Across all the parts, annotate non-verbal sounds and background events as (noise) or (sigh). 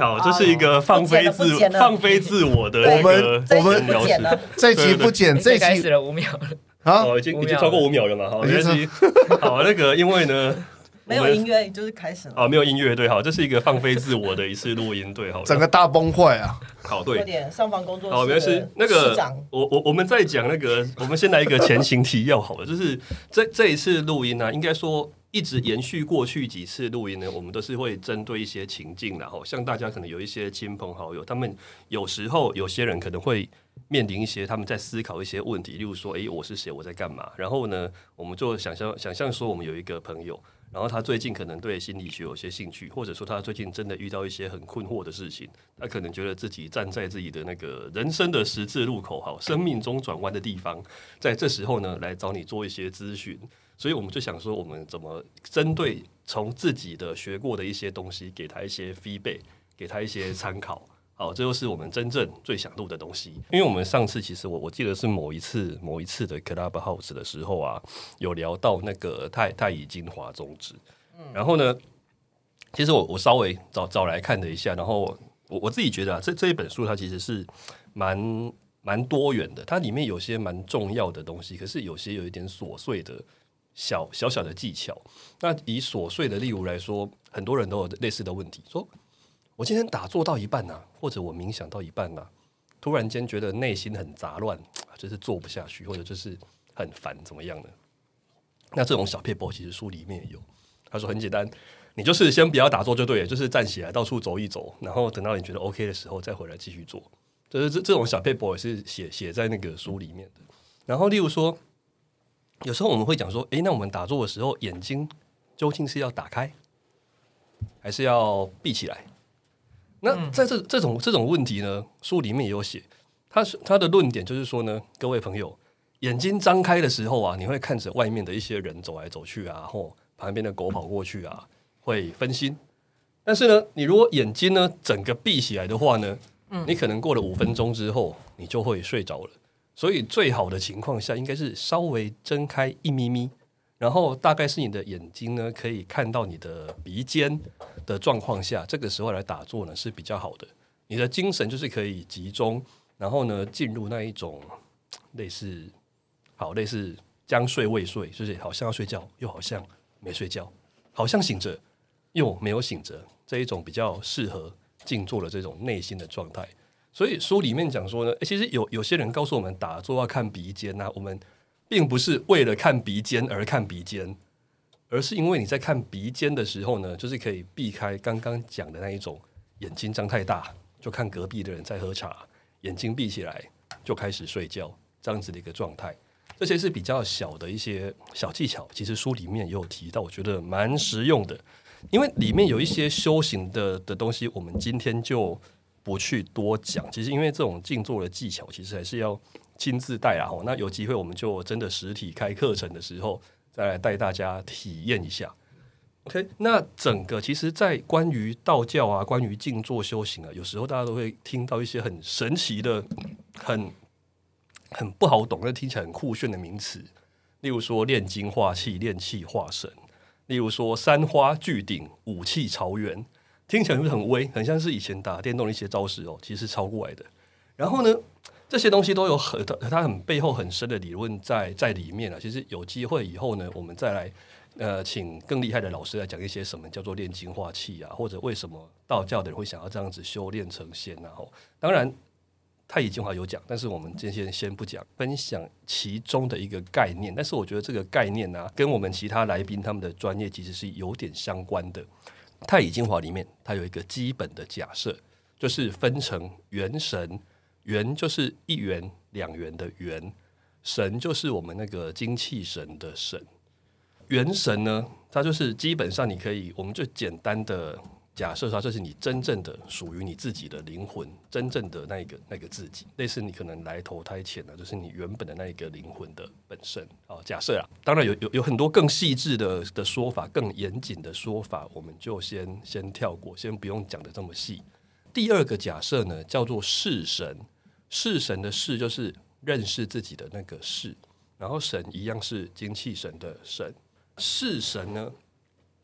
好，这是一个放飞自放飞自我的对那个这一集我们不剪了，这一集不剪，这一集开始了五秒了，啊，哦，已经已经超过五秒了嘛，好，已经没关系。好，那个因为呢，(laughs) 没有音乐就是开始了，啊，没有音乐，对，好，这是一个放飞自我的一次录音，对，好，(laughs) 整个大崩坏啊！好，有对，点上方工作好，没关系。那个，我我我们在讲那个，我们先来一个前情提要好了，就是这这一次录音呢、应该说一直延续过去几次录音呢，我们都是会针对一些情境然后像大家可能有一些亲朋好友，他们有时候有些人可能会面临一些他们在思考一些问题，例如说，诶，我是谁，我在干嘛？然后呢，我们就想象想象说，我们有一个朋友。然后他最近可能对心理学有些兴趣，或者说他最近真的遇到一些很困惑的事情，他可能觉得自己站在自己的那个人生的十字路口，好，生命中转弯的地方，在这时候呢，来找你做一些咨询。所以我们就想说，我们怎么针对从自己的学过的一些东西，给他一些 feedback，给他一些参考。好，这就是我们真正最想录的东西。因为我们上次其实我我记得是某一次某一次的 Clubhouse 的时候啊，有聊到那个太太乙精华宗旨。嗯然后呢，其实我我稍微找找来看了一下，然后我我自己觉得啊，这这一本书它其实是蛮蛮多元的，它里面有些蛮重要的东西，可是有些有一点琐碎的小小小的技巧。那以琐碎的例如来说，很多人都有类似的问题，说我今天打坐到一半呐、或者我冥想到一半呐、突然间觉得内心很杂乱，(tsk) 就是做不下去，或者就是很烦，怎么样呢？那这种小撇步其实书里面也有。他说很简单，你就是先不要打坐就对了，就是站起来到处走一走，然后等到你觉得 OK 的时候再回来继续做。就是这这种小 paper 也是写写在那个书里面的。然后例如说，有时候我们会讲说，诶，那我们打坐的时候眼睛究竟是要打开，还是要闭起来？那在这这种这种问题呢，书里面也有写，他是他的论点就是说呢，各位朋友，眼睛张开的时候啊，你会看着外面的一些人走来走去啊，或旁边的狗跑过去啊，会分心。但是呢，你如果眼睛呢整个闭起来的话呢，你可能过了五分钟之后，你就会睡着了。所以最好的情况下，应该是稍微睁开一咪咪，然后大概是你的眼睛呢可以看到你的鼻尖的状况下，这个时候来打坐呢是比较好的。你的精神就是可以集中，然后呢进入那一种类似好类似将睡未睡，就是好像要睡觉，又好像没睡觉，好像醒着又没有醒着，这一种比较适合静坐的这种内心的状态。所以书里面讲说呢，其实有有些人告诉我们打坐要看鼻尖呐、我们并不是为了看鼻尖而看鼻尖，而是因为你在看鼻尖的时候呢，就是可以避开刚刚讲的那一种眼睛张太大，就看隔壁的人在喝茶，眼睛闭起来就开始睡觉这样子的一个状态。这些是比较小的一些小技巧，其实书里面也有提到，我觉得蛮实用的。因为里面有一些修行的的东西，我们今天就不去多讲。其实因为这种静坐的技巧，其实还是要亲自带啊。那有机会我们就真的实体开课程的时候，再来带大家体验一下。OK，那整个其实，在关于道教啊，关于静坐修行啊，有时候大家都会听到一些很神奇的、很很不好懂，但听起来很酷炫的名词，例如说炼精化气、炼气化神，例如说三花聚顶、武气朝元，听起来就是很威，很像是以前打电动的一些招式哦，其实是抄过来的。然后呢，这些东西都有很它很背后很深的理论在在里面啊。其实有机会以后呢，我们再来呃，请更厉害的老师来讲一些什么叫做炼精化气啊，或者为什么道教的人会想要这样子修炼成仙啊。哦当然。太乙精华有讲，但是我们今天先不讲，分享其中的一个概念。但是我觉得这个概念呢、跟我们其他来宾他们的专业其实是有点相关的。太乙精华里面，它有一个基本的假设，就是分成元神，元就是一元、两元的元，神就是我们那个精气神的神。元神呢，它就是基本上你可以，我们就简单的假设说，这是你真正的属于你自己的灵魂，真正的那一个那个自己，类似你可能来投胎前呢，就是你原本的那一个灵魂的本身。哦，假设啊，当然有有有很多更细致的的说法，更严谨的说法，我们就先先跳过，先不用讲的这么细。第二个假设呢，叫做视神，视神的视就是认识自己的那个视，然后神一样是精气神的神。视神呢，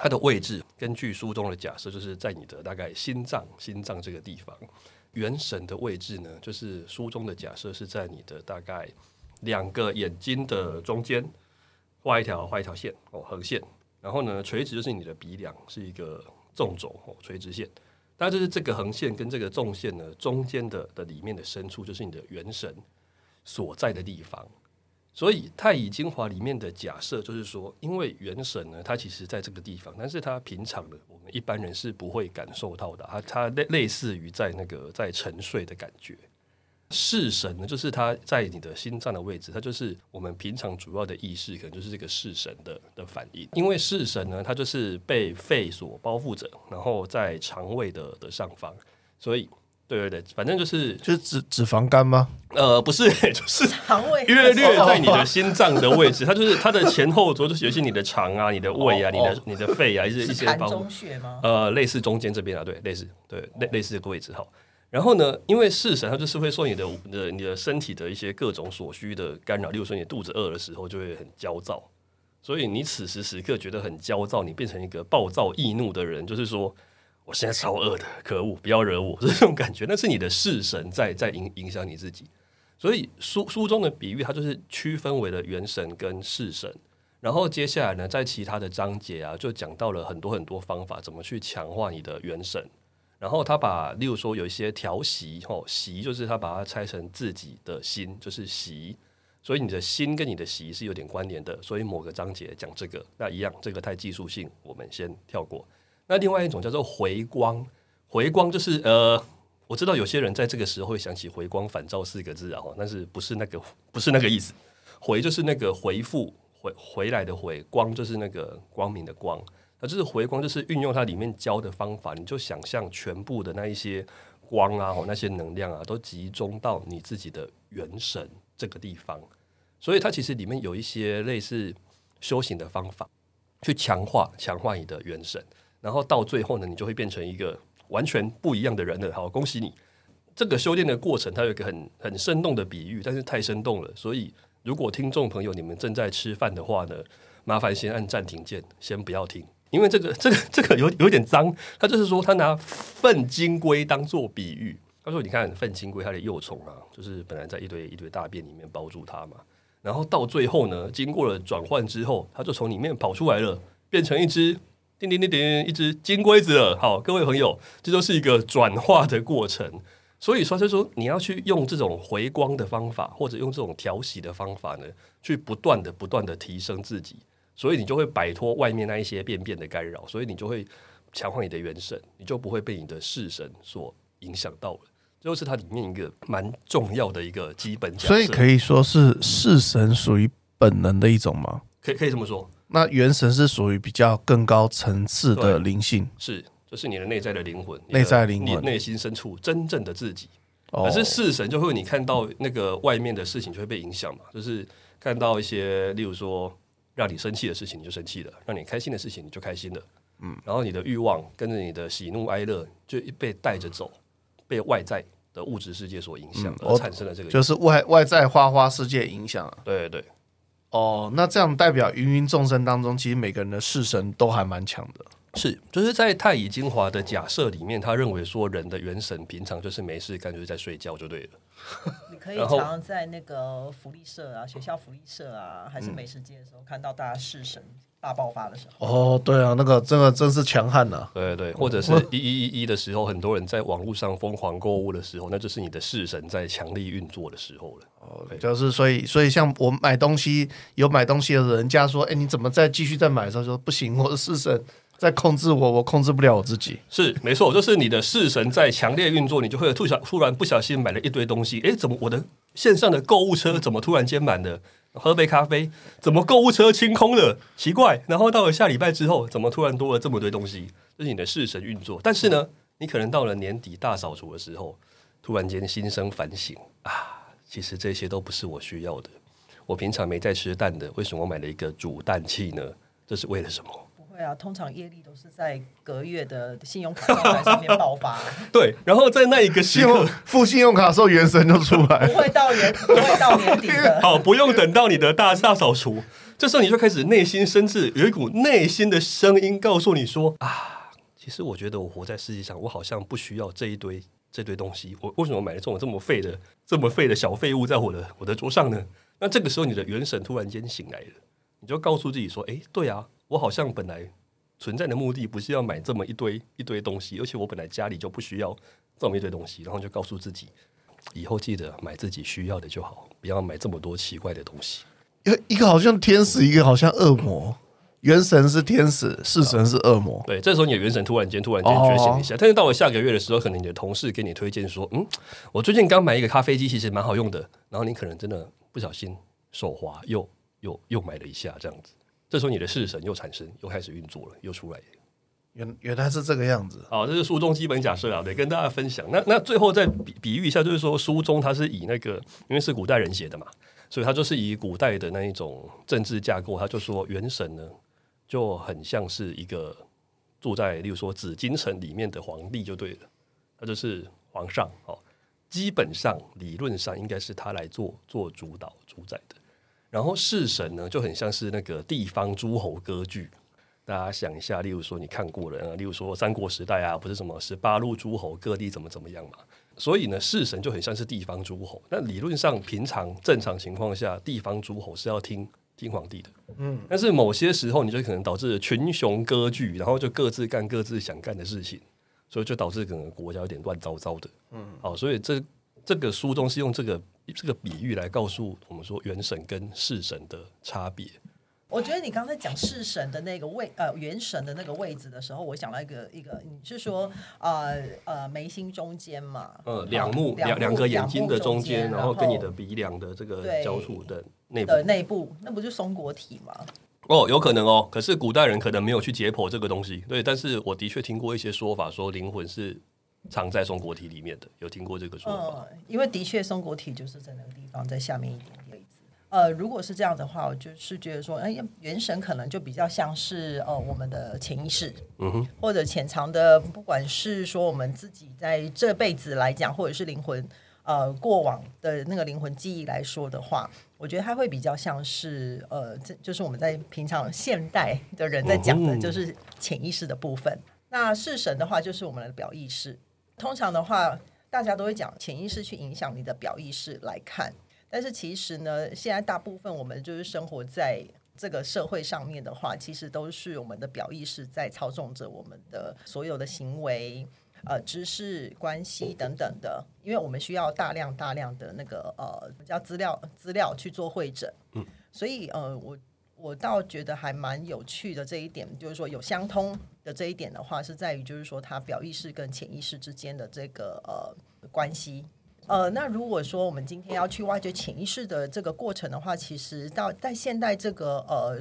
它的位置根据书中的假设，就是在你的大概心脏心脏这个地方。元神的位置呢，就是书中的假设是在你的大概两个眼睛的中间画一条画一条线哦，横线。然后呢，垂直就是你的鼻梁是一个纵轴哦，垂直线。那就是这个横线跟这个纵线呢中间的的里面的深处，就是你的元神所在的地方。所以太乙精华里面的假设就是说，因为元神呢，它其实在这个地方，但是它平常的我们一般人是不会感受到的。它它类类似于在那个在沉睡的感觉。视神呢，就是它在你的心脏的位置，它就是我们平常主要的意识，可能就是这个视神的的反应。因为视神呢，它就是被肺所包覆着，然后在肠胃的的上方，所以。对对对，反正就是就是脂脂肪肝吗？呃，不是，(laughs) 就是肠胃 (laughs) 约略在你的心脏的位置，它就是它的前后轴，就是尤其你的肠啊、你的胃啊、你的你的肺啊，一些一些痰中穴吗？呃，类似中间这边啊，对，类似对类类似这个位置好。然后呢，因为视神它就是会受你的的你的身体的一些各种所需的干扰，例如说你肚子饿的时候就会很焦躁，所以你此时此刻觉得很焦躁，你变成一个暴躁易怒的人，就是说。我现在超饿的，可恶！不要惹我，是 (laughs) 这种感觉。那是你的式神在在影影响你自己。所以书书中的比喻，它就是区分为了元神跟式神。然后接下来呢，在其他的章节啊，就讲到了很多很多方法，怎么去强化你的元神。然后他把，例如说有一些调息，吼息就是他把它拆成自己的心，就是息。所以你的心跟你的息是有点关联的。所以某个章节讲这个，那一样，这个太技术性，我们先跳过。那另外一种叫做回光，回光就是呃，我知道有些人在这个时候会想起“回光返照”四个字啊，但是不是那个不是那个意思，回就是那个回复回回来的回，光就是那个光明的光，那就是回光，就是运用它里面教的方法，你就想象全部的那一些光啊，那些能量啊，都集中到你自己的元神这个地方，所以它其实里面有一些类似修行的方法，去强化强化你的元神。然后到最后呢，你就会变成一个完全不一样的人了。好，恭喜你！这个修炼的过程，它有一个很很生动的比喻，但是太生动了。所以，如果听众朋友你们正在吃饭的话呢，麻烦先按暂停键，先不要听，因为这个 (laughs) 这个这个有有点脏。他就是说，他拿粪金龟当做比喻。他说：“你看粪金龟它的幼虫啊，就是本来在一堆一堆大便里面包住它嘛，然后到最后呢，经过了转换之后，它就从里面跑出来了，变成一只。”叮叮叮叮，一只金龟子。好，各位朋友，这都是一个转化的过程。所以说，就说你要去用这种回光的方法，或者用这种调息的方法呢，去不断的、不断的提升自己。所以你就会摆脱外面那一些便便的干扰，所以你就会强化你的元神，你就不会被你的视神所影响到了。这就是它里面一个蛮重要的一个基本。所以可以说是视神属于本能的一种吗？可以，可以这么说。那元神是属于比较更高层次的灵性，是，就是你的内在的灵魂，内在灵魂，内心深处真正的自己。可是视神就会你看到那个外面的事情就会被影响嘛，就是看到一些，例如说让你生气的事情你就生气了，让你开心的事情你就开心了，嗯，然后你的欲望跟着你的喜怒哀乐就被带着走，被外在的物质世界所影响，而产生了这个，就是外外在花花世界影响，对对。哦，那这样代表芸芸众生当中，其实每个人的视神都还蛮强的。是，就是在太乙精华的假设里面，他认为说人的元神平常就是没事干，就是在睡觉就对了。(laughs) 你可以常常在那个福利社啊、学校福利社啊，还是美食街的时候，看到大家视神。大爆发的时候哦，对啊，那个真的真是强悍呐！对对，或者是一一一一的时候，很多人在网络上疯狂购物的时候，那就是你的视神在强力运作的时候了。哦，就是所以所以像我买东西有买东西的人家说，哎，你怎么再继续再买的时候说不行，我的视神在控制我，我控制不了我自己。是没错，就是你的视神在强烈运作，你就会突小突然不小心买了一堆东西。哎，怎么我的线上的购物车怎么突然间满了？喝杯咖啡，怎么购物车清空了？奇怪。然后到了下礼拜之后，怎么突然多了这么多东西？这是你的视神运作。但是呢，你可能到了年底大扫除的时候，突然间心生反省啊，其实这些都不是我需要的。我平常没在吃蛋的，为什么我买了一个煮蛋器呢？这是为了什么？对啊，通常业力都是在隔月的信用卡上面爆发。(laughs) 对，然后在那一个信用付信用卡的时候，元神就出来，(laughs) 不会到年，不会到年底的。(laughs) 好，不用等到你的大大扫除，这时候你就开始内心深至有一股内心的声音告诉你说啊，其实我觉得我活在世界上，我好像不需要这一堆这堆东西。我为什么买了这种这么废的、这么废的小废物在我的我的桌上呢？那这个时候你的元神突然间醒来了，你就告诉自己说：哎，对啊，我好像本来存在的目的不是要买这么一堆一堆东西，而且我本来家里就不需要这么一堆东西，然后就告诉自己。以后记得买自己需要的就好，不要买这么多奇怪的东西。一一个好像天使，一个好像恶魔。元神是天使，式神是恶魔。对，这时候你的元神突然间突然间觉醒一下，但是到了下个月的时候，可能你的同事给你推荐说：“嗯，我最近刚买一个咖啡机，其实蛮好用的。”然后你可能真的不小心手滑，又又又买了一下这样子。这时候你的式神又产生，又开始运作了，又出来。原原来是这个样子，哦，这是书中基本假设啊，得，跟大家分享。那那最后再比比喻一下，就是说书中它是以那个，因为是古代人写的嘛，所以它就是以古代的那一种政治架构，他就说元神呢就很像是一个住在，例如说紫禁城里面的皇帝就对了，他就是皇上哦，基本上理论上应该是他来做做主导主宰的，然后式神呢就很像是那个地方诸侯割据。大家想一下，例如说你看过了，例如说三国时代啊，不是什么十八路诸侯各地怎么怎么样嘛？所以呢，弑神就很像是地方诸侯。那理论上，平常正常情况下，地方诸侯是要听听皇帝的。嗯，但是某些时候，你就可能导致群雄割据，然后就各自干各自想干的事情，所以就导致整个国家有点乱糟糟的。嗯，好，所以这这个书中是用这个这个比喻来告诉我们说，元神跟式神的差别。我觉得你刚才讲式神的那个位，呃，元神的那个位置的时候，我想到一个一个，你是说，呃呃，眉心中间嘛？呃，两目两两个眼睛的中间，然后跟你的鼻梁的这个交触的内的内部，那不就松果体吗？哦，有可能哦。可是古代人可能没有去解剖这个东西，对。但是我的确听过一些说法，说灵魂是藏在松果体里面的，有听过这个说法。因为的确松果体就是在那个地方，在下面一点点。呃，如果是这样的话，我就是觉得说，哎，元神可能就比较像是呃我们的潜意识，嗯哼，或者潜藏的，不管是说我们自己在这辈子来讲，或者是灵魂呃过往的那个灵魂记忆来说的话，我觉得它会比较像是呃，这就是我们在平常现代的人在讲的，就是潜意识的部分。那式神的话，就是我们的表意识。通常的话，大家都会讲潜意识去影响你的表意识来看。但是其实呢，现在大部分我们就是生活在这个社会上面的话，其实都是我们的表意识在操纵着我们的所有的行为、呃知识、关系等等的。因为我们需要大量大量的那个呃叫资料资料去做会诊，嗯，所以呃我我倒觉得还蛮有趣的这一点，就是说有相通的这一点的话，是在于就是说它表意识跟潜意识之间的这个呃关系。呃，那如果说我们今天要去挖掘潜意识的这个过程的话，其实到在现代这个呃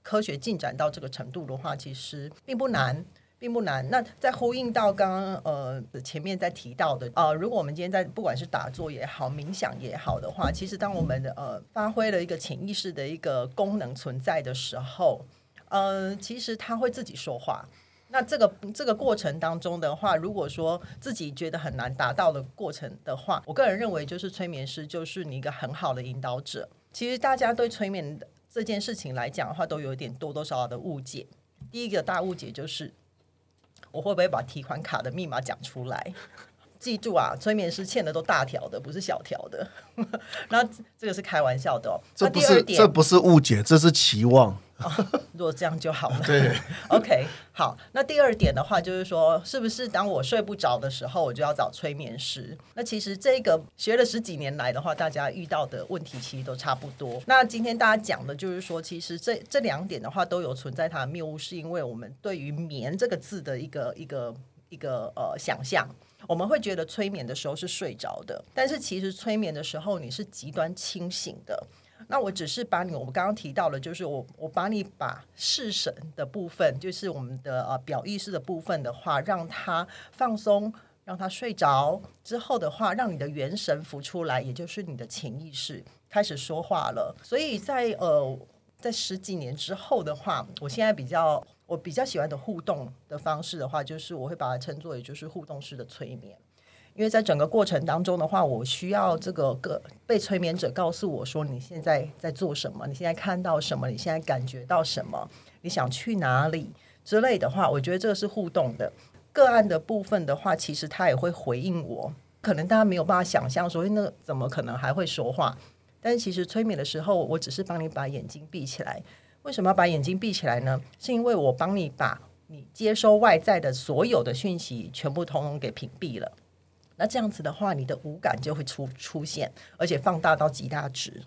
科学进展到这个程度的话，其实并不难，并不难。那在呼应到刚刚呃前面在提到的呃，如果我们今天在不管是打坐也好，冥想也好的话，其实当我们的呃发挥了一个潜意识的一个功能存在的时候，呃，其实它会自己说话。那这个这个过程当中的话，如果说自己觉得很难达到的过程的话，我个人认为就是催眠师就是你一个很好的引导者。其实大家对催眠这件事情来讲的话，都有一点多多少少的误解。第一个大误解就是，我会不会把提款卡的密码讲出来？记住啊，催眠师欠的都大条的，不是小条的。(laughs) 那这个是开玩笑的哦。这不是这不是误解，这是期望。(laughs) 如果这样就好了。对，(laughs) OK，好。那第二点的话，就是说，是不是当我睡不着的时候，我就要找催眠师？那其实这个学了十几年来的话，大家遇到的问题其实都差不多。那今天大家讲的就是说，其实这这两点的话都有存在它的谬误，是因为我们对于“眠”这个字的一个一个一个呃想象，我们会觉得催眠的时候是睡着的，但是其实催眠的时候你是极端清醒的。那我只是把你，我们刚刚提到了，就是我我把你把视神的部分，就是我们的呃表意识的部分的话，让它放松，让它睡着之后的话，让你的元神浮出来，也就是你的潜意识开始说话了。所以在呃在十几年之后的话，我现在比较我比较喜欢的互动的方式的话，就是我会把它称作也就是互动式的催眠。因为在整个过程当中的话，我需要这个个被催眠者告诉我说你现在在做什么，你现在看到什么，你现在感觉到什么，你想去哪里之类的话，我觉得这个是互动的。个案的部分的话，其实他也会回应我，可能大家没有办法想象，所以那怎么可能还会说话？但其实催眠的时候，我只是帮你把眼睛闭起来。为什么要把眼睛闭起来呢？是因为我帮你把你接收外在的所有的讯息全部通通给屏蔽了。那这样子的话，你的五感就会出出现，而且放大到极大值。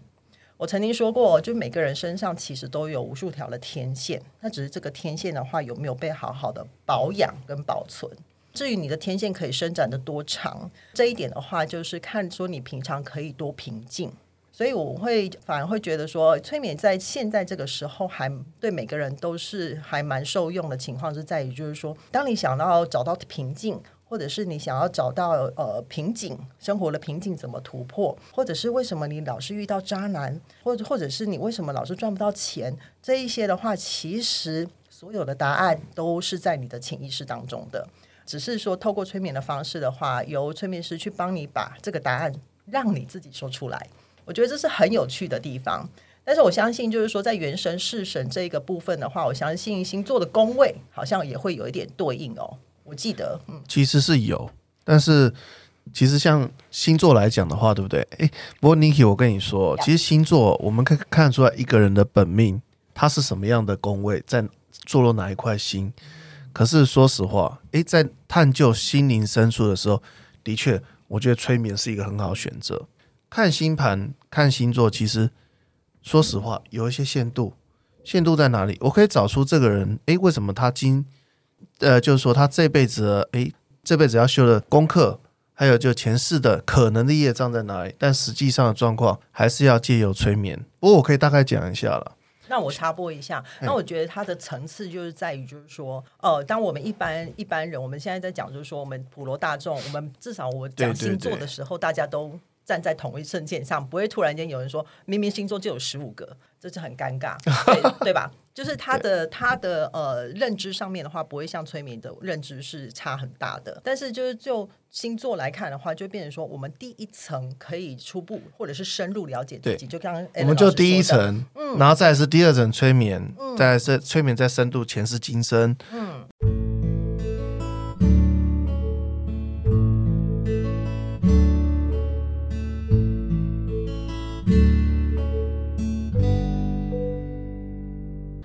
我曾经说过，就每个人身上其实都有无数条的天线，那只是这个天线的话有没有被好好的保养跟保存。至于你的天线可以伸展的多长，这一点的话，就是看说你平常可以多平静。所以我会反而会觉得说，催眠在现在这个时候还对每个人都是还蛮受用的情况，是在于就是说，当你想要找到平静，或者是你想要找到呃瓶颈，生活的瓶颈怎么突破，或者是为什么你老是遇到渣男，或者或者是你为什么老是赚不到钱，这一些的话，其实所有的答案都是在你的潜意识当中的，只是说透过催眠的方式的话，由催眠师去帮你把这个答案让你自己说出来。我觉得这是很有趣的地方，但是我相信，就是说在元神弑神这一个部分的话，我相信星座的宫位好像也会有一点对应哦。我记得，嗯，其实是有，但是其实像星座来讲的话，对不对？哎，不过 Niki，我跟你说，其实星座我们可以看出来一个人的本命，他是什么样的宫位，在坐落哪一块星。可是说实话，哎，在探究心灵深处的时候，的确，我觉得催眠是一个很好的选择。看星盘、看星座，其实说实话有一些限度。限度在哪里？我可以找出这个人，哎，为什么他今呃，就是说他这辈子，诶，这辈子要修的功课，还有就前世的可能的业障在哪里？但实际上的状况还是要借由催眠。不过我可以大概讲一下了。那我插播一下，那我觉得它的层次就是在于，就是说，呃，当我们一般一般人，我们现在在讲，就是说，我们普罗大众，我们至少我讲星座的时候，大家都。站在同一阵线上，不会突然间有人说明明星座就有十五个，这是很尴尬，对 (laughs) 对吧？就是他的他的呃认知上面的话，不会像催眠的认知是差很大的。但是就是就星座来看的话，就变成说，我们第一层可以初步或者是深入了解自己。就刚刚我们就第一层，嗯，然后再是第二层催眠，再是催眠再深度前世今生，嗯。